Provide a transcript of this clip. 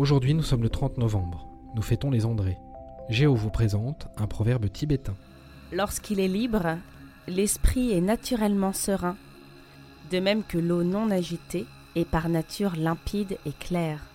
Aujourd'hui, nous sommes le 30 novembre. Nous fêtons les Andrés. Géo vous présente un proverbe tibétain. Lorsqu'il est libre, l'esprit est naturellement serein, de même que l'eau non agitée est par nature limpide et claire.